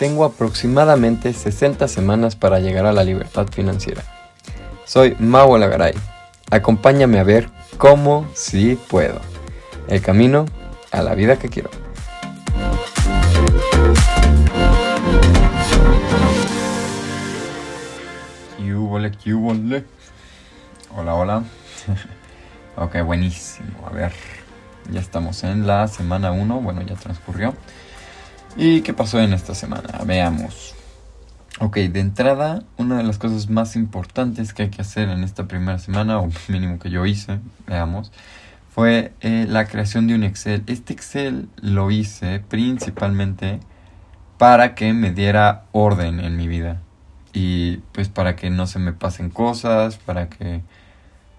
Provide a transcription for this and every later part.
tengo aproximadamente 60 semanas para llegar a la libertad financiera. Soy Mau Lagaray. Acompáñame a ver cómo sí puedo. El camino a la vida que quiero. Hola, hola. ok, buenísimo. A ver, ya estamos en la semana 1. Bueno, ya transcurrió. ¿Y qué pasó en esta semana? Veamos. Ok, de entrada, una de las cosas más importantes que hay que hacer en esta primera semana, o mínimo que yo hice, veamos, fue eh, la creación de un Excel. Este Excel lo hice principalmente para que me diera orden en mi vida y pues para que no se me pasen cosas, para que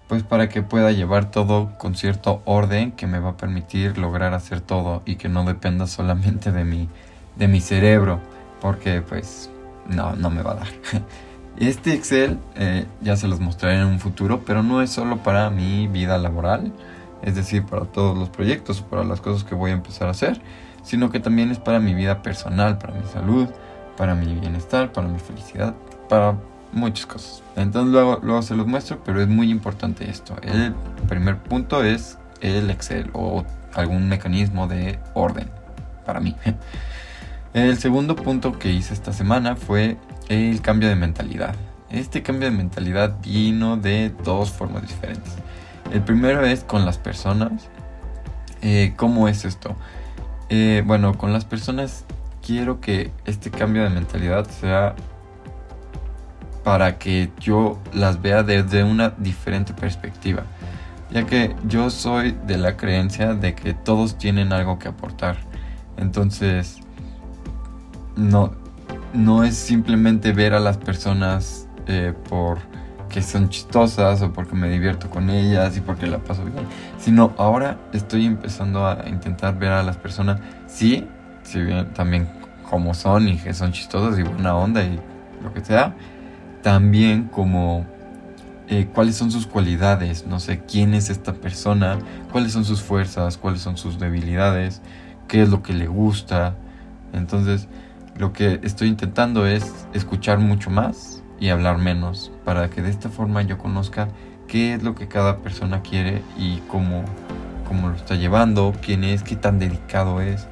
pues para que pueda llevar todo con cierto orden que me va a permitir lograr hacer todo y que no dependa solamente de mi de mi cerebro, porque pues no no me va a dar. Este Excel eh, ya se los mostraré en un futuro, pero no es solo para mi vida laboral, es decir, para todos los proyectos o para las cosas que voy a empezar a hacer, sino que también es para mi vida personal, para mi salud, para mi bienestar, para mi felicidad, para muchas cosas. Entonces luego, luego se los muestro, pero es muy importante esto. El primer punto es el Excel o algún mecanismo de orden para mí. El segundo punto que hice esta semana fue el cambio de mentalidad. Este cambio de mentalidad vino de dos formas diferentes. El primero es con las personas. Eh, ¿Cómo es esto? Eh, bueno, con las personas quiero que este cambio de mentalidad sea para que yo las vea desde una diferente perspectiva. Ya que yo soy de la creencia de que todos tienen algo que aportar. Entonces, no, no es simplemente ver a las personas eh, por que son chistosas o porque me divierto con ellas y porque la paso bien, sino ahora estoy empezando a intentar ver a las personas, sí, si bien también como son y que son chistosas y buena onda y lo que sea, también como eh, cuáles son sus cualidades, no sé quién es esta persona, cuáles son sus fuerzas, cuáles son sus debilidades, qué es lo que le gusta. Entonces, lo que estoy intentando es escuchar mucho más y hablar menos para que de esta forma yo conozca qué es lo que cada persona quiere y cómo, cómo lo está llevando, quién es, qué tan dedicado es.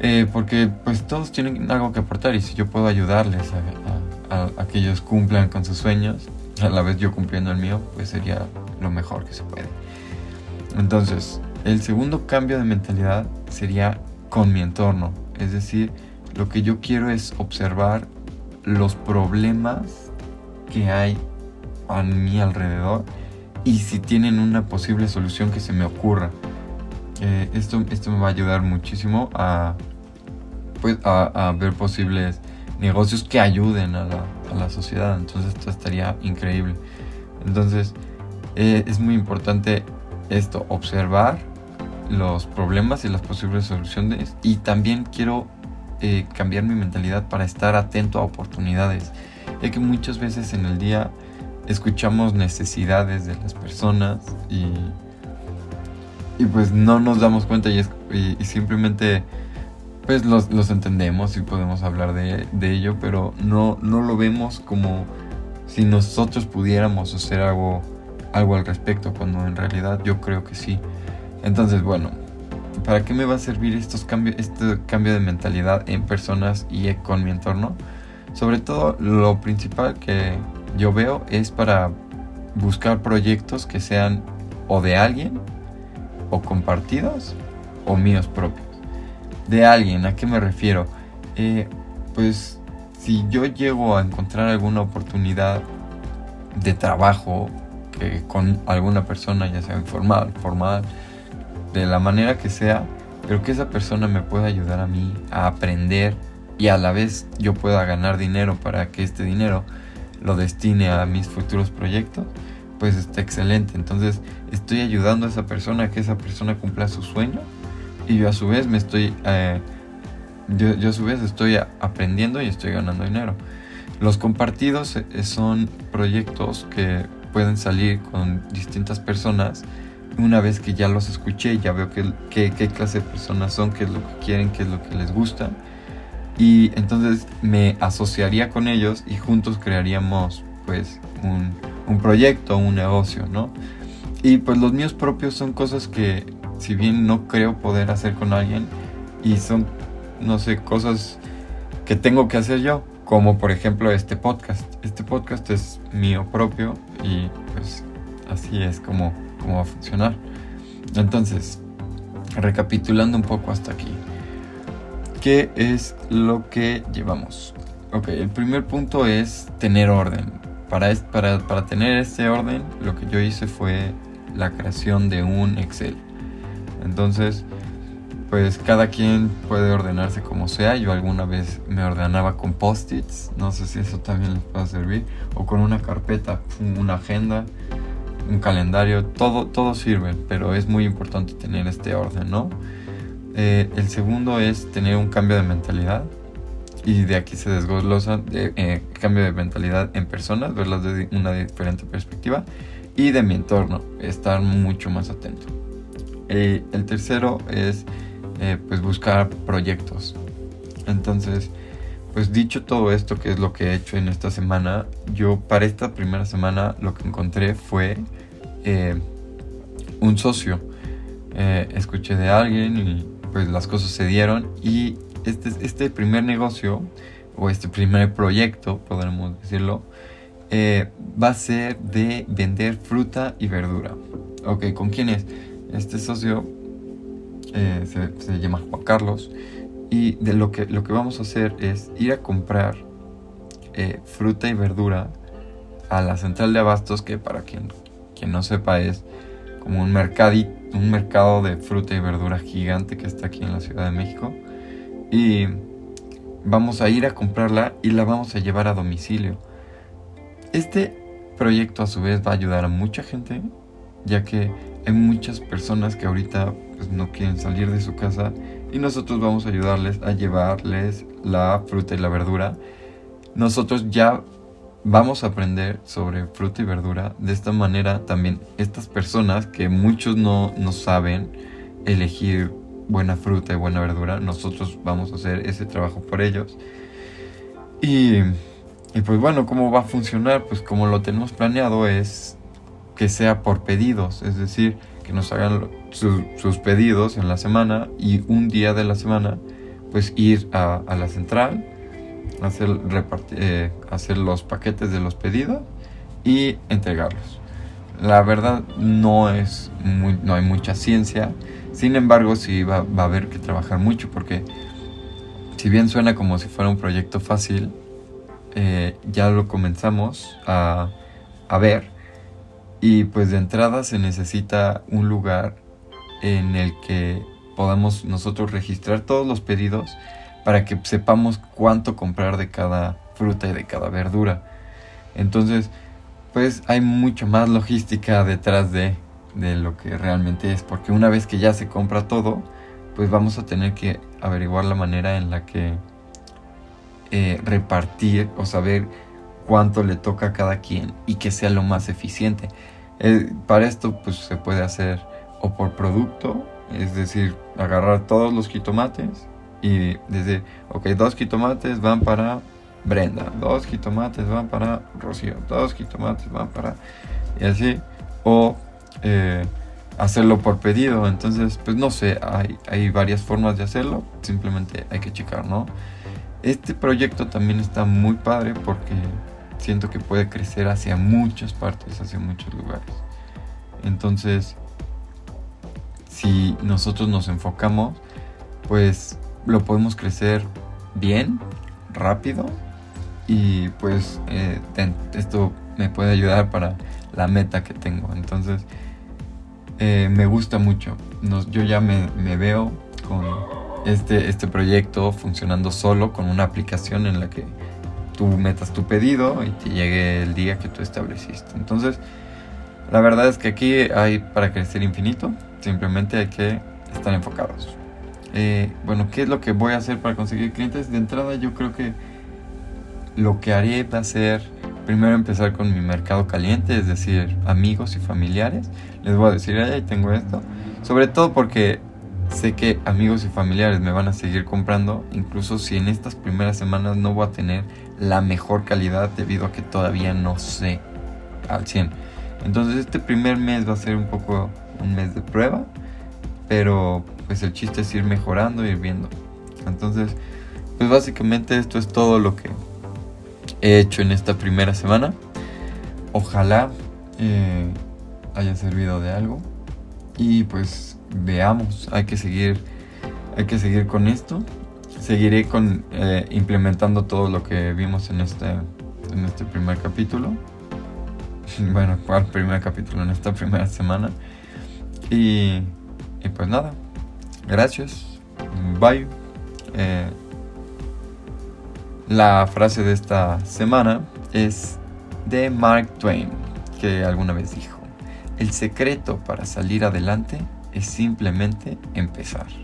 Eh, porque pues todos tienen algo que aportar y si yo puedo ayudarles a, a, que ellos cumplan con sus sueños, a la vez yo cumpliendo el mío, pues sería lo mejor que se puede. Entonces, el segundo cambio de mentalidad sería con mi entorno. Es decir, lo que yo quiero es observar los problemas que hay a mi alrededor y si tienen una posible solución que se me ocurra. Eh, esto, esto me va a ayudar muchísimo a, pues, a, ver posibles negocios que ayuden a la, a la, sociedad. Entonces esto estaría increíble. Entonces eh, es muy importante esto, observar los problemas y las posibles soluciones. Y también quiero eh, cambiar mi mentalidad para estar atento a oportunidades. Ya que muchas veces en el día escuchamos necesidades de las personas y, y pues no nos damos cuenta y, y, simplemente pues los, los, entendemos y podemos hablar de, de, ello, pero no, no lo vemos como si nosotros pudiéramos hacer algo, algo al respecto, cuando en realidad yo creo que sí. Entonces, bueno, ¿para qué me va a servir estos este cambio de mentalidad en personas y con mi entorno? Sobre todo lo principal que yo veo es para buscar proyectos que sean o de alguien o compartidos o míos propios. De alguien, ¿a qué me refiero? Eh, pues si yo llego a encontrar alguna oportunidad de trabajo que con alguna persona, ya sea informal, formal, de la manera que sea, pero que esa persona me pueda ayudar a mí a aprender y a la vez yo pueda ganar dinero para que este dinero lo destine a mis futuros proyectos, pues está excelente. Entonces estoy ayudando a esa persona a que esa persona cumpla su sueño y yo a su vez me estoy, eh, yo, a su vez estoy aprendiendo y estoy ganando dinero. Los compartidos eh, son proyectos que pueden salir con distintas personas una vez que ya los escuché, ya veo qué, qué, clase de personas son, qué es lo que quieren, qué es lo que les gusta. Y entonces me asociaría con ellos y juntos crearíamos pues un, un proyecto, un negocio, ¿no? Y pues los míos propios son cosas que si bien no creo poder hacer con alguien y son, no sé, cosas que tengo que hacer yo, como por ejemplo este podcast. Este podcast es mío propio y pues así es como, como va a funcionar. Entonces, recapitulando un poco hasta aquí. ¿Qué es lo que llevamos? Ok, el primer punto es tener orden. Para, para, para tener este orden, lo que yo hice fue la creación de un Excel. Entonces, pues cada quien puede ordenarse como sea. Yo alguna vez me ordenaba con post-its, no sé si eso también les puede servir, o con una carpeta, una agenda, un calendario, todo, todo sirve, pero es muy importante tener este orden, ¿no? Eh, el segundo es tener un cambio de mentalidad y de aquí se desglosa de, eh, cambio de mentalidad en personas, verlas desde una diferente perspectiva y de mi entorno, estar mucho más atento. Eh, el tercero es pues buscar proyectos. Entonces, pues dicho todo esto, que es lo que he hecho en esta semana, yo para esta primera semana lo que encontré fue eh, un socio. Eh, escuché de alguien y pues las cosas se dieron y este, este primer negocio o este primer proyecto, podremos decirlo, eh, va a ser de vender fruta y verdura. Ok, ¿con quién es? Este socio se, se llama Juan Carlos y de lo que, lo que vamos a hacer es ir a comprar eh, fruta y verdura a la central de abastos, que para quien, quien no sepa es como un, un mercado de fruta y verdura gigante que está aquí en la Ciudad de México. Y vamos a ir a comprarla y la vamos a llevar a domicilio. Este proyecto a su vez va a ayudar a mucha gente, ya que hay muchas personas que ahorita pues, no quieren salir de su casa y nosotros vamos a ayudarles a llevarles la fruta y la verdura. Nosotros ya vamos a aprender sobre fruta y verdura. De esta manera también estas personas que muchos no, no saben elegir buena fruta y buena verdura, nosotros vamos a hacer ese trabajo por ellos. Y, y pues bueno, ¿cómo va a funcionar? Pues como lo tenemos planeado es que sea por pedidos, es decir, que nos hagan sus pedidos en la semana y un día de la semana pues ir a, la central, hacer, eh, hacer los paquetes de los pedidos y entregarlos. La verdad no es no hay mucha ciencia, sin embargo sí va, a haber que trabajar mucho porque si bien suena como si fuera un proyecto fácil, eh, ya lo comenzamos a, a ver y pues de entrada se necesita un lugar en el que podamos nosotros registrar todos los pedidos para que sepamos cuánto comprar de cada fruta y de cada verdura. Entonces, pues hay mucho más logística detrás de, de lo que realmente es, porque una vez que ya se compra todo, pues vamos a tener que averiguar la manera en la que eh, repartir o saber cuánto le toca a cada quien y que sea lo más eficiente. Eh, para esto pues se puede hacer o por producto, es decir, agarrar todos los jitomates y decir, ok, dos jitomates van para Brenda, dos jitomates van para Rocío, dos jitomates van para... y así, o eh, hacerlo por pedido, entonces pues no sé, hay, hay varias formas de hacerlo, simplemente hay que checar, ¿no? Este proyecto también está muy padre porque siento que puede crecer hacia muchas partes, hacia muchos lugares. Entonces, si nosotros nos enfocamos, pues lo podemos crecer bien, rápido y pues eh, esto me puede ayudar para la meta que tengo. Entonces, eh, me gusta mucho. yo ya me, me, veo con este, este proyecto funcionando solo con una aplicación en la que tú metas tu pedido y te llegue el día que tú estableciste. Entonces, la verdad es que aquí hay para crecer infinito, simplemente hay que estar enfocados. Eh, bueno, ¿qué es lo que voy a hacer para conseguir clientes? De entrada yo creo que lo que haré va a ser primero empezar con mi mercado caliente, es decir, amigos y familiares. Les voy a decir, ahí tengo esto. Sobre todo porque sé que amigos y familiares me van a seguir comprando, incluso si en estas primeras semanas no voy a tener la mejor calidad debido a que todavía no sé al 100. Entonces este primer mes va a ser un poco un mes de prueba, pero pues el chiste es ir mejorando, ir viendo. Entonces, pues básicamente esto es todo lo que he hecho en esta primera semana. Ojalá eh, haya servido de algo. Y pues veamos, hay que seguir, hay que seguir con esto. Seguiré con eh, implementando todo lo que vimos en este, en este primer capítulo. Bueno, ¿cuál primer capítulo? En esta primera semana. Y, y pues nada, gracias. Bye. Eh, la frase de esta semana es de Mark Twain, que alguna vez dijo, el secreto para salir adelante es simplemente empezar.